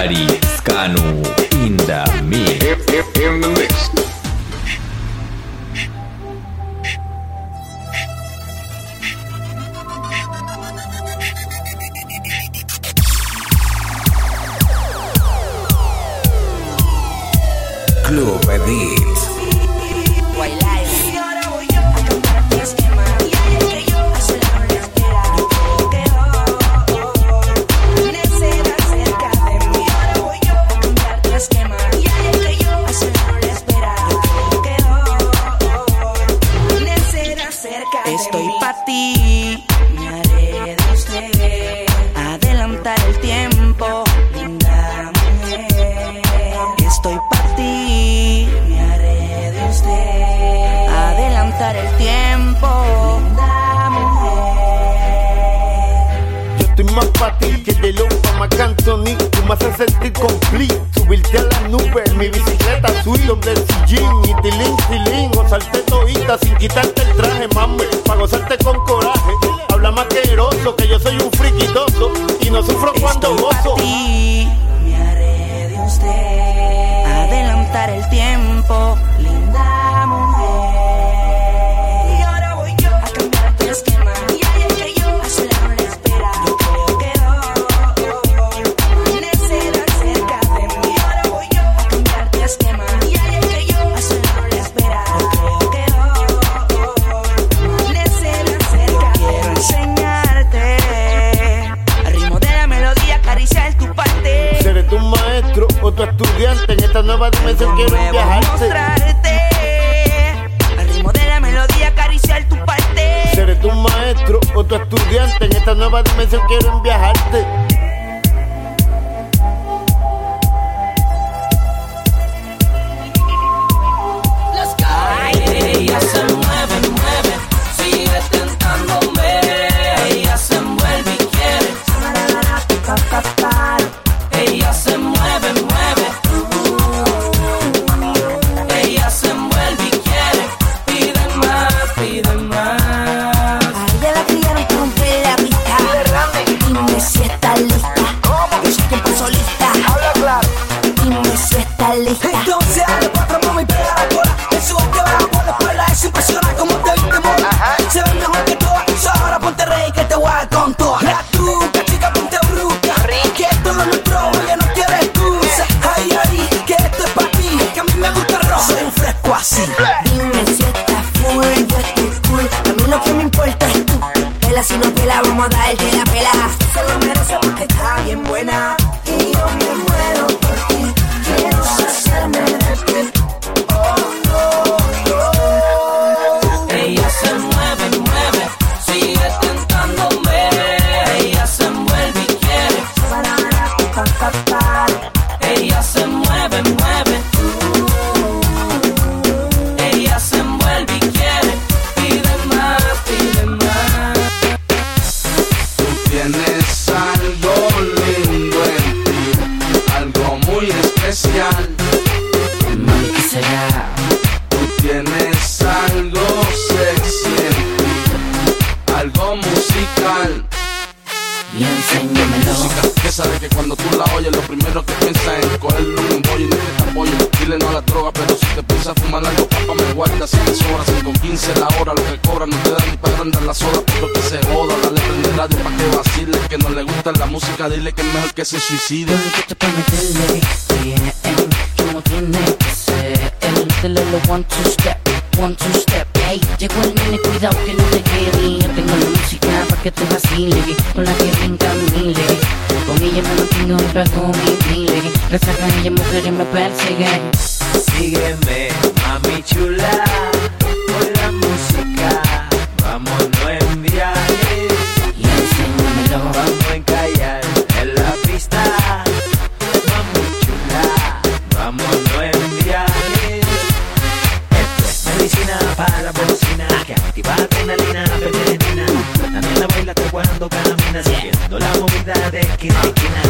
Go. Dari Scanu in the mix. Dimensión quiero viajarte. al ritmo de la melodía, acariciar tu parte. Seré tu maestro o tu estudiante. En esta nueva dimensión quiero viajarte. A las cuatro mami pega la cola. Eso que va por la escuela es impresionante como te viste mona Se ve mejor que todas. Ahora ponte rey que te voy a con todas. La truca, chica ponte bruca Que no es nuestro ya no quiere excusa. Ay, ay, que esto es para ti. Que a mí me gusta el rojo Soy un fresco así. Dime si está full, yo estoy full. A mí lo que me importa es tú. Pela si no pela, vamos a darte la pela. Se lo merece porque está bien buena. Música que sabe que cuando tú la oyes, lo primero que piensas es cogerle un bollo y no que te apoyo. Dile no a la droga, pero si te piensas fumar algo, papá me guarda. Si te sobra, si con 15 la hora, lo que cobra no te da ni para andar la soda. Pero que se joda, dale prende radio pa' que vacile. Que no le gusta la música, dile que es mejor que se suicide. Porque para meterle bien, como tiene que ser. Dile lo one two step, one two step. Llegó el nene, cuidado que no te quede. Tengo la música para que te vacile, con la que brinca mile. Con ella me mantengo en paz con mi mile. Resacan ella, mujeres me persiguen. Sígueme, mami chula, cuando caminas Siguiendo la movida de esquina a esquina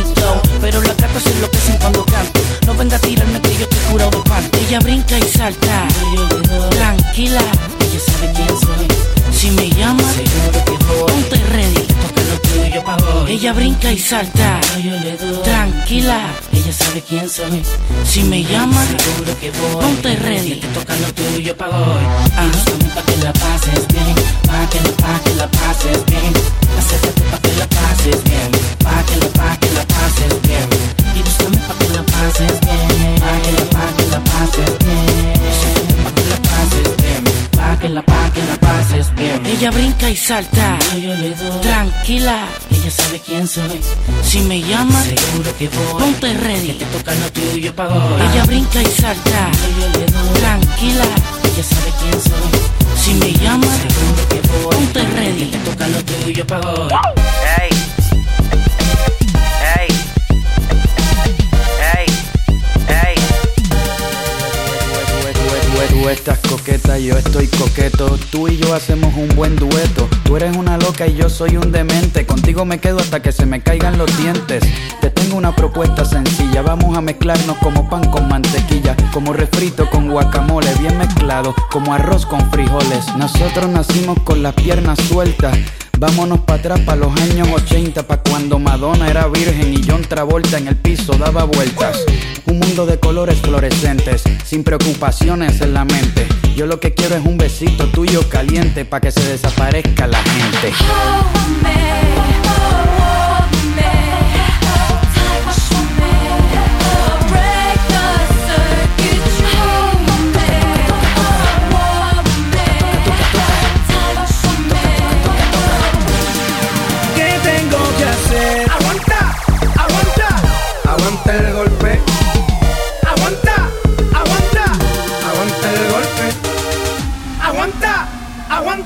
bonito. Pero la gata se enloquecen cuando canto. No venga a tirarme que yo te curado de parte. Ella brinca y salta, tranquila, ella sabe quién soy. Si me llama, seguro que voy. Ponte ready, toca lo tuyo pa' hoy. Ella brinca y salta, tranquila, ella sabe quién soy. Si me llama, seguro que voy. Ponte ready, te toca lo tuyo pa' hoy. Ah, pa' que la pases bien, pa' que la, pa' que la pases bien. Acércate pa' que la pases bien, pases bien, pa' que la, pa' que la pases bien. Pa' que la pases bien, pa' que la, pa' que la pases bien. Ella brinca y salta, tranquila, ella sabe quién soy. Si me llama, seguro que voy. Ponte ready, te toca lo tuyo pa' hoy. Ella brinca y salta, tranquila, ella sabe quién soy. Si me llama, seguro que voy. Ponte ready, te toca lo tuyo pa' hoy. Ey. Estás coqueta, yo estoy coqueto. Tú y yo hacemos un buen dueto. Tú eres una loca y yo soy un demente. Contigo me quedo hasta que se me caigan los dientes. Te tengo una propuesta sencilla. Vamos a mezclarnos como pan con mantequilla. Como refrito con guacamole, bien mezclado. Como arroz con frijoles. Nosotros nacimos con las piernas sueltas. Vámonos para atrás, para los años 80, pa' cuando Madonna era virgen y John Travolta en el piso daba vueltas. Un mundo de colores fluorescentes, sin preocupaciones en la mente. Yo lo que quiero es un besito tuyo caliente, pa' que se desaparezca la gente.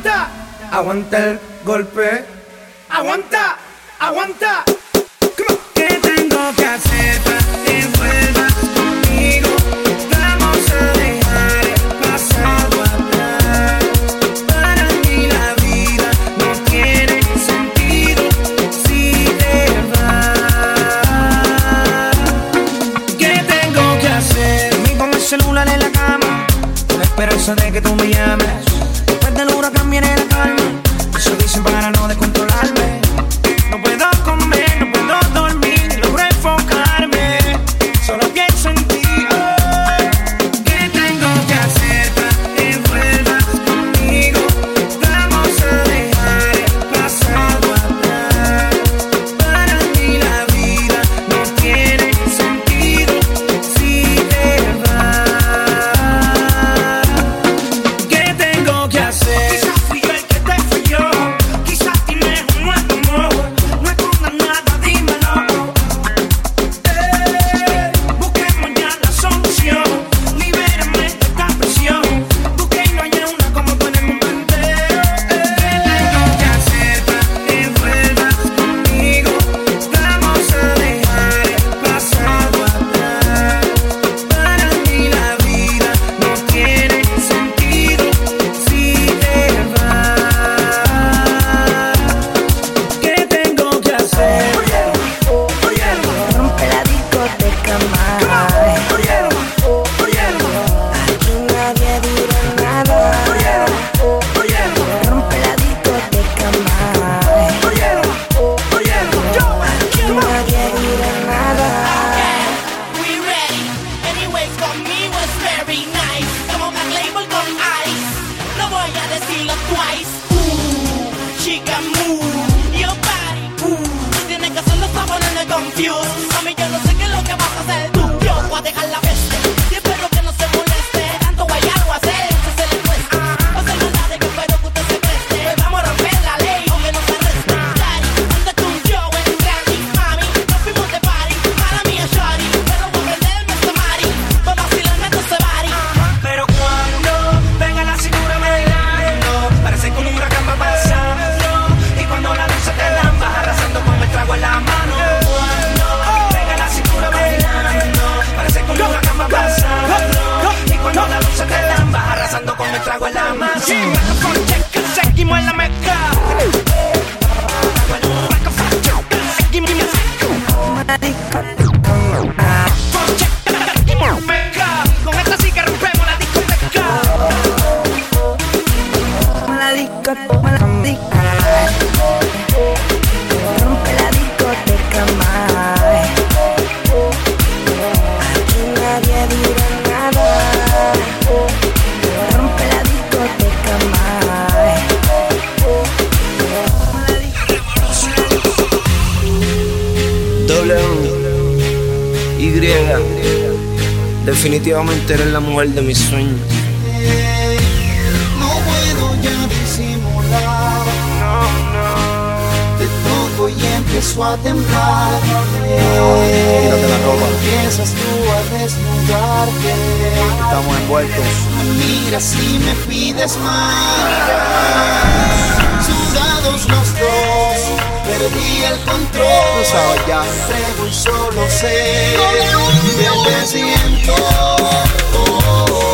Aguanta, aguanta el golpe. Aguanta, aguanta. ¿Qué tengo que hacer para que vuelvas conmigo? Vamos a dejar el pasado atrás. Para mí la vida no tiene sentido si te vas. ¿Qué tengo que hacer? Me pongo el celular en la cama, con la esperanza de que tú me llames. can move your body. Ooh, tiene que hacerlo para ponerle confusión. Definitivamente eres la mujer de mis sueños. No puedo ya disimular. No, no. Te toco y empiezo a temblar. Eh, Quítate la ropa. Empiezas tú a desnudarte. Estamos envueltos. Mira si me pides más. Sudados los dos perdí el control. No ya. Sé un solo ser. Me siento. Oh, oh.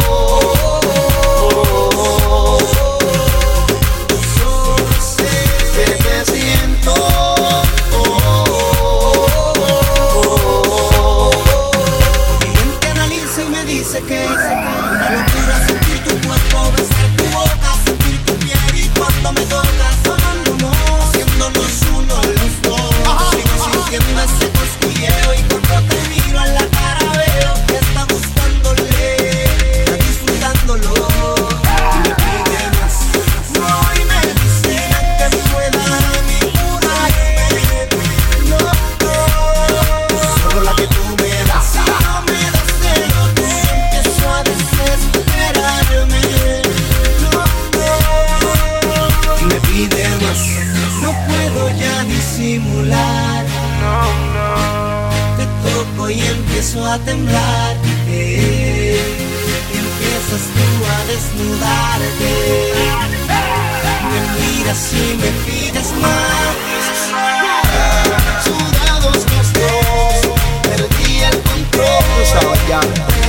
Africa.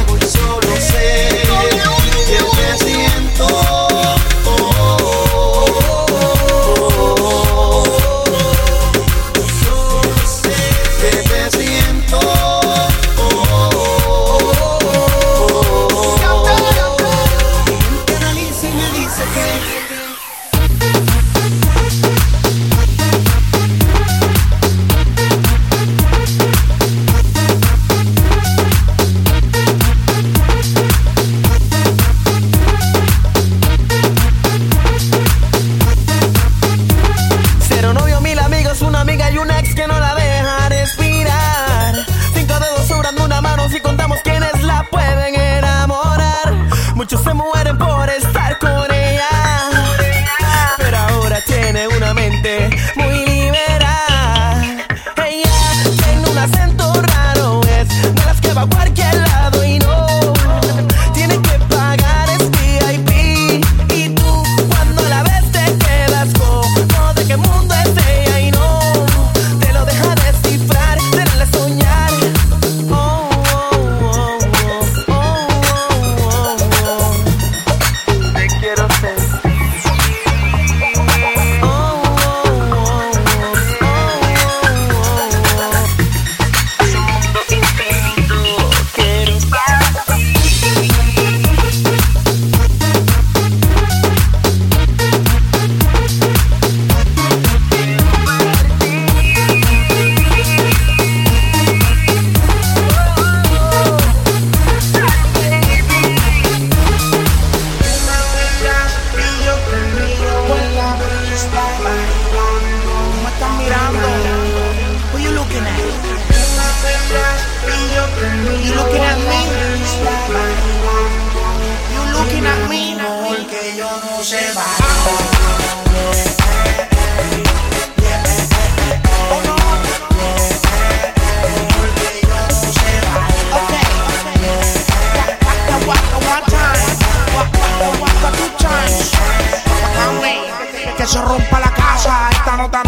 não chega.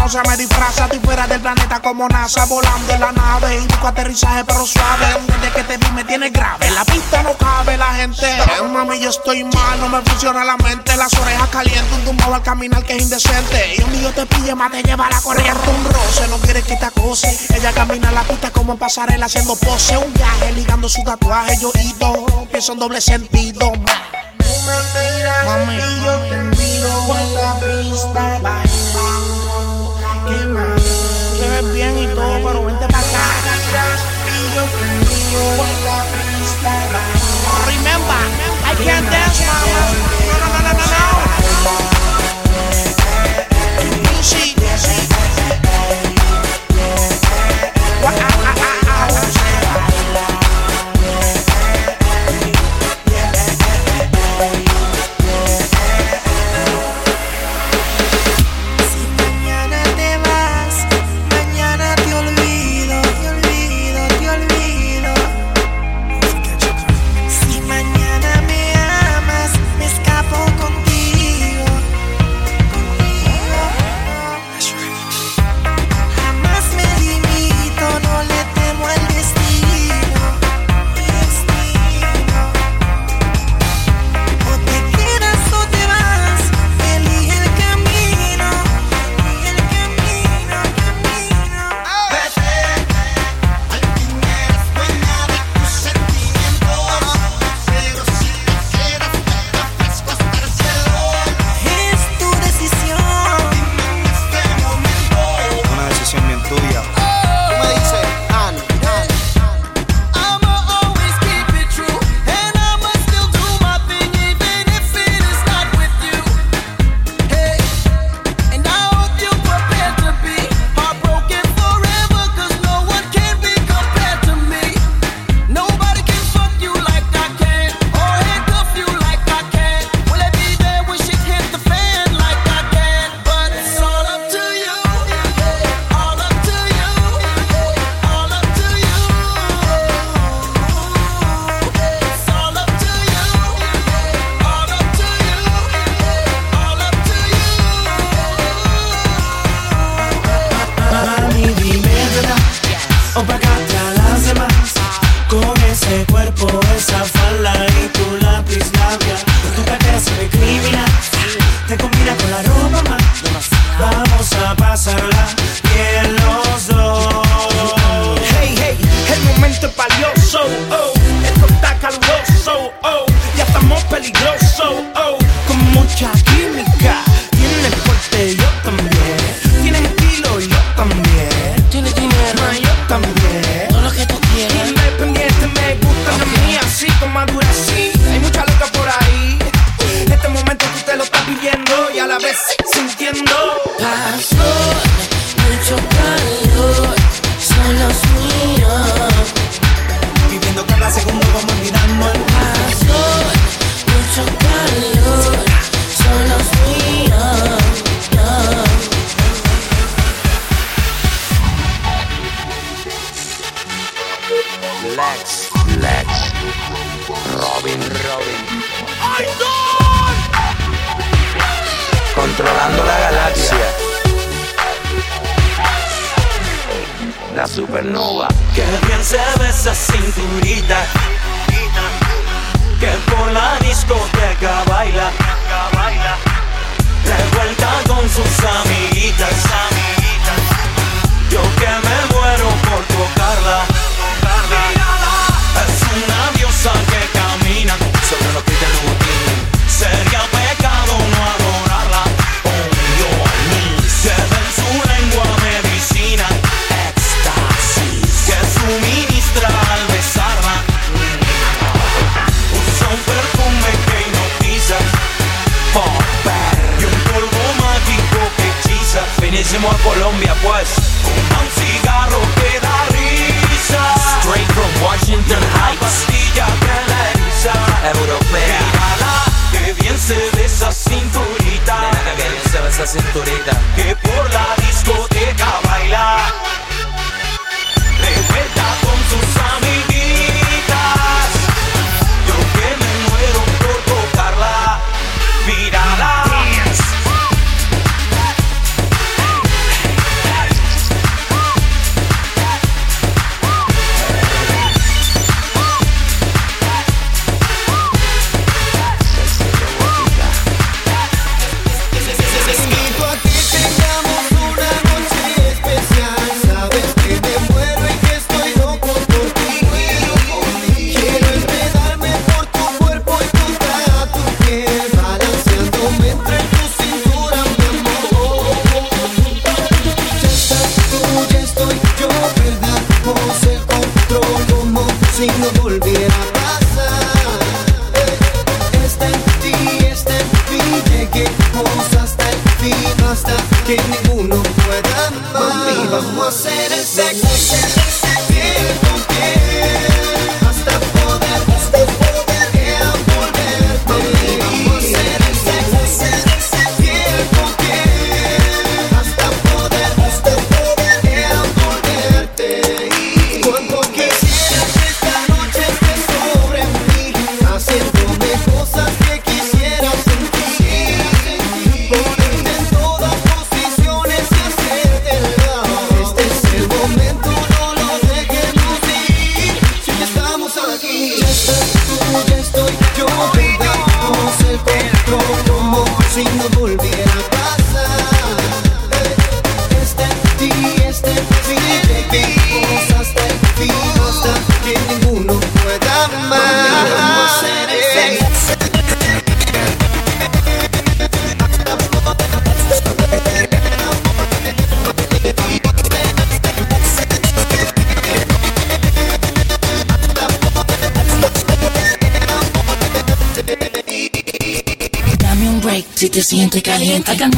conoce me disfraza. Estoy fuera del planeta como NASA, volando en la nave. Indico aterrizaje, pero suave. Desde que te vi me tienes grave. En La pista no cabe, la gente. Mami, yo estoy mal, no me funciona la mente. Las orejas calientes, un tumbado al caminar que es indecente. Y un día te pille, más te lleva la corriente. Un roce, no quiere que te acose. Ella camina la pista como en pasarela haciendo pose. Un viaje ligando su tatuaje. Yo ido, pienso en doble sentido. Mami, mami, yo te miro quema. Te ves bien y todo, pero vente para acá. Y yo. Remember, I can't dance, mama. No, no, no, no, no. Hallelujah. colorida. Colombia, pues. Un cigarro que da risa. Straight from Washington Heights. Una pastilla. Europea. Que bien se ve esa cinturita. Mírala, que bien se ve esa cinturita. Que por la discoteca baila.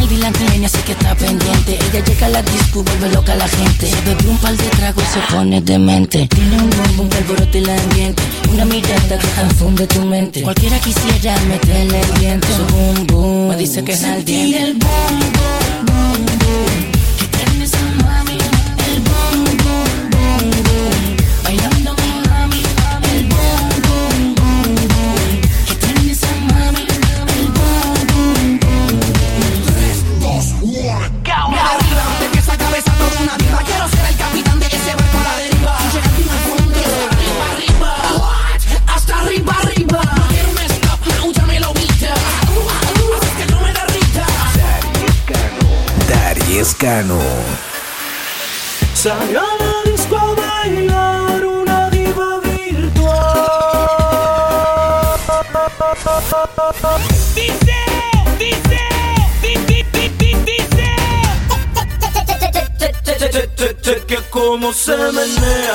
El delante nene, así que está pendiente. Ella llega a la disco, vuelve loca a la gente. Se bebe un par de tragos y se pone demente. Tiene un boom que alborote el ambiente. Una mirada que confunde tu mente. Cualquiera quisiera meterle el diente. Su boom boom, me dice que es al el boom boom boom boom. Escano. Salió a la disco a bailar una diva virtual. Dice, dice, di- di- di- di- dice. Que como se menea.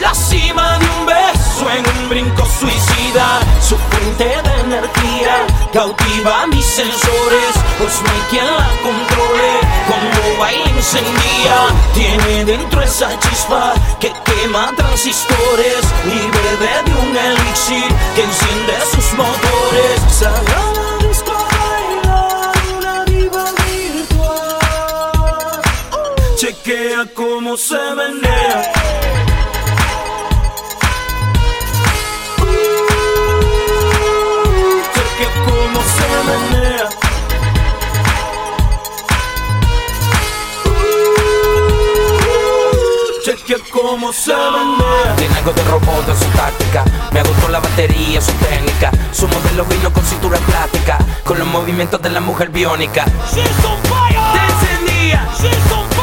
la cima de un beso en un brinco suicida, su fuente de energía cautiva mis sensores, pues no hay quien la controle, como baila encendía, tiene dentro esa chispa que quema transistores y bebe de un elixir que enciende sus motores. Salió a la disco a bailar una diva virtual. Chequea cómo se menea. Cómo se menea. Tiene algo de robot en su táctica. Me agotó la batería, su técnica. Su modelo vino con cintura plástica. Con los movimientos de la mujer biónica. She's on fire. Te encendía. She's on fire.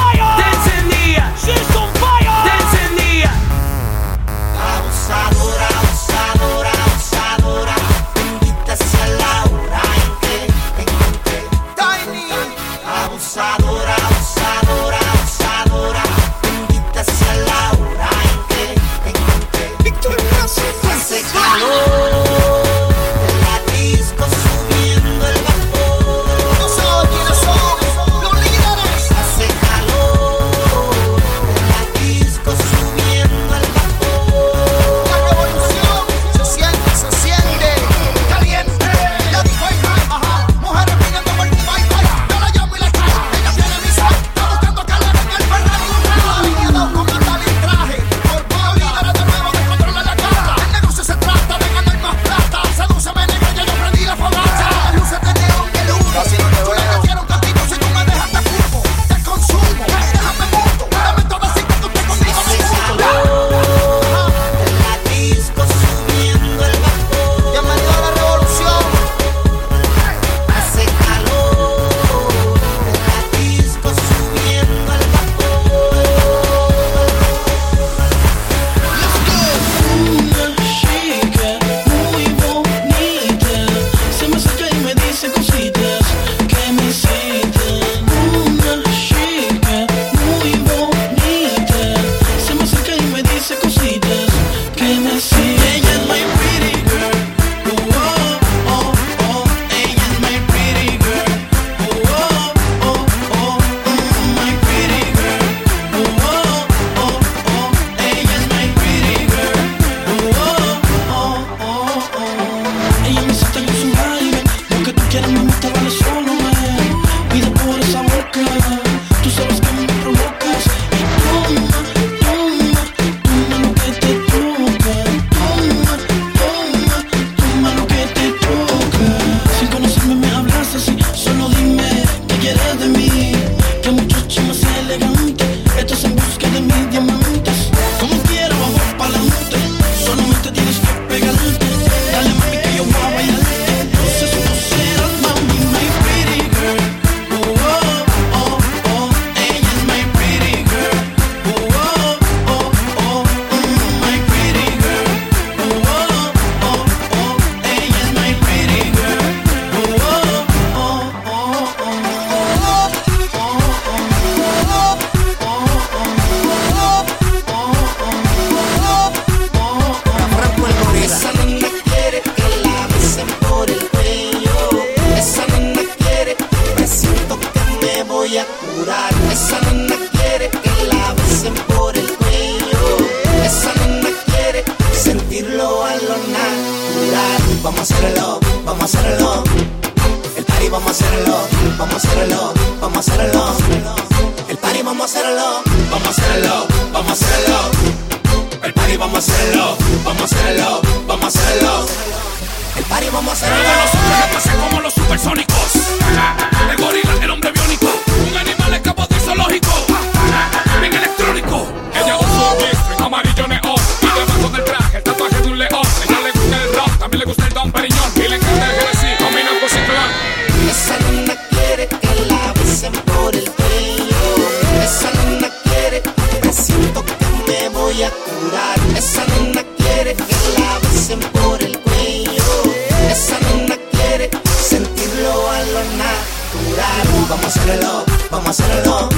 vamos a hacerlo.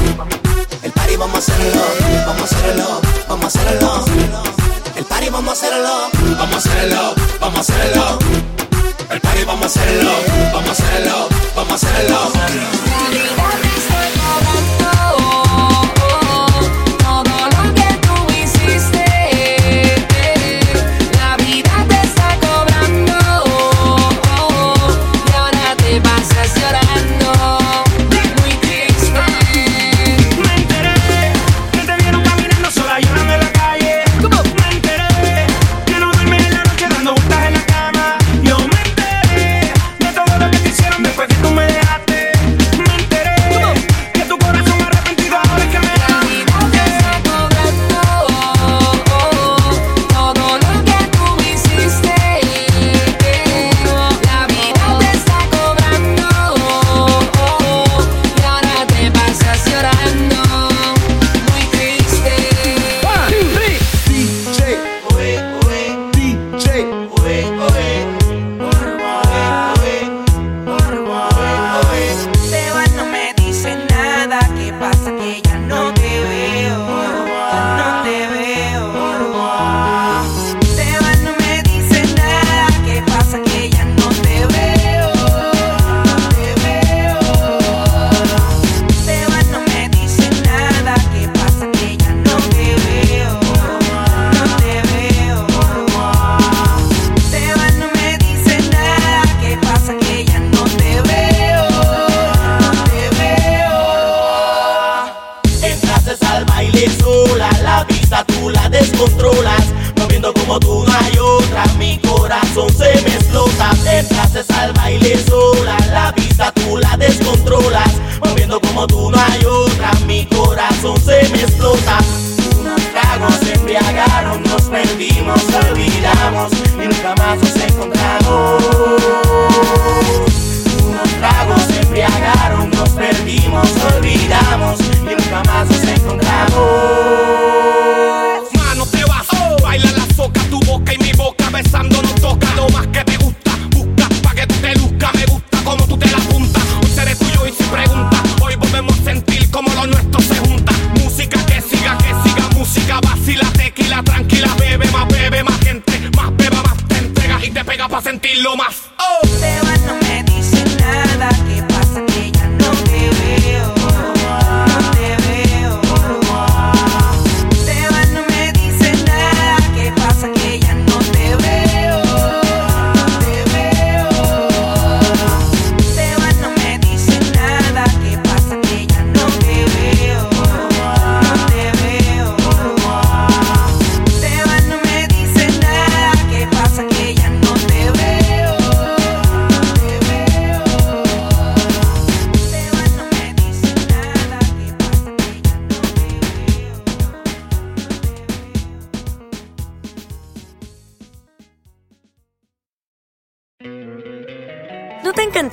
El party vamos a hacerlo, vamos a hacerlo, vamos a hacerlo. El party vamos a hacerlo, vamos a hacerlo, vamos a hacerlo. El party vamos a hacerlo, vamos a hacerlo, vamos a hacerlo. controlas. Moviendo como tú no hay otra, mi corazón se me explota. Te haces al baile sola, la vista tú la descontrolas. Moviendo como tú no hay otra, mi corazón se me explota.